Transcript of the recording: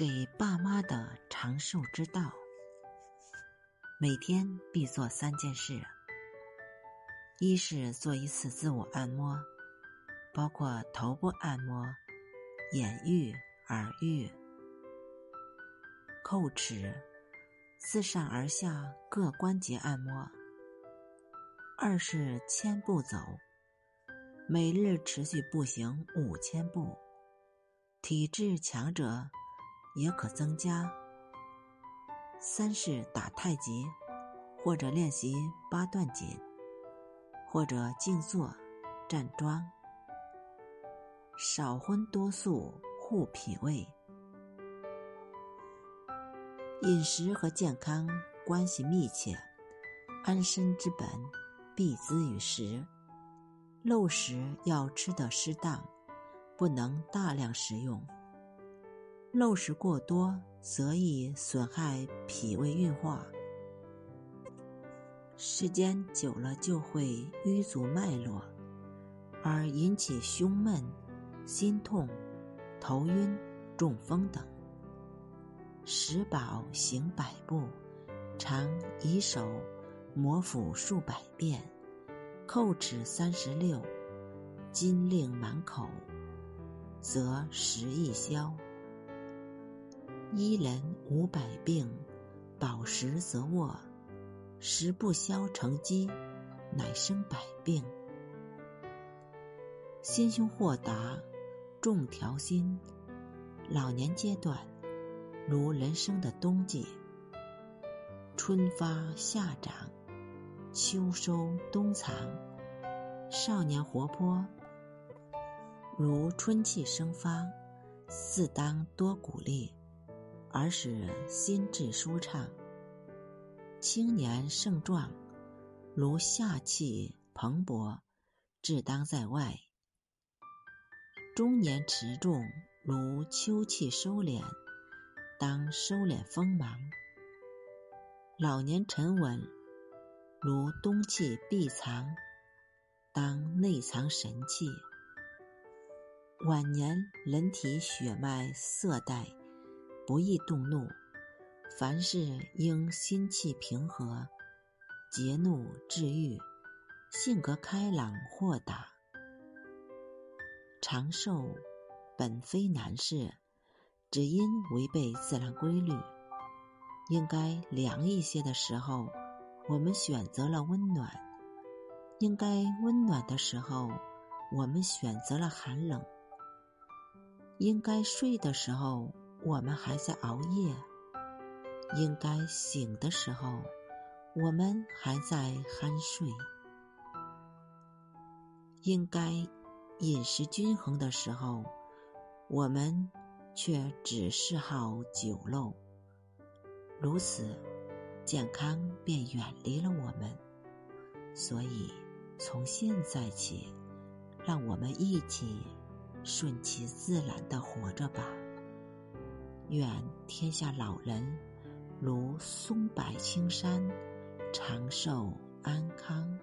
给爸妈的长寿之道：每天必做三件事。一是做一次自我按摩，包括头部按摩、眼浴、耳浴、叩齿、自上而下各关节按摩。二是千步走，每日持续步行五千步，体质强者也可增加。三是打太极，或者练习八段锦。或者静坐、站桩，少荤多素护脾胃。饮食和健康关系密切，安身之本必资于食。漏食要吃得适当，不能大量食用。漏食过多，则易损害脾胃运化。时间久了就会淤阻脉络，而引起胸闷、心痛、头晕、中风等。食饱行百步，常以手摩腹数百遍，叩齿三十六，金令满口，则食易消。一人五百病，饱食则卧。食不消成积，乃生百病。心胸豁达，重调心。老年阶段，如人生的冬季，春发夏长，秋收冬藏。少年活泼，如春气生发，自当多鼓励，而使心智舒畅。青年盛壮，如夏气蓬勃，志当在外；中年持重，如秋气收敛，当收敛锋芒；老年沉稳，如冬气闭藏，当内藏神气；晚年人体血脉色带，不易动怒。凡事应心气平和，节怒治愈，性格开朗豁达。长寿本非难事，只因违背自然规律。应该凉一些的时候，我们选择了温暖；应该温暖的时候，我们选择了寒冷；应该睡的时候，我们还在熬夜。应该醒的时候，我们还在酣睡；应该饮食均衡的时候，我们却只嗜好酒肉。如此，健康便远离了我们。所以，从现在起，让我们一起顺其自然的活着吧。愿天下老人。如松柏青山，长寿安康。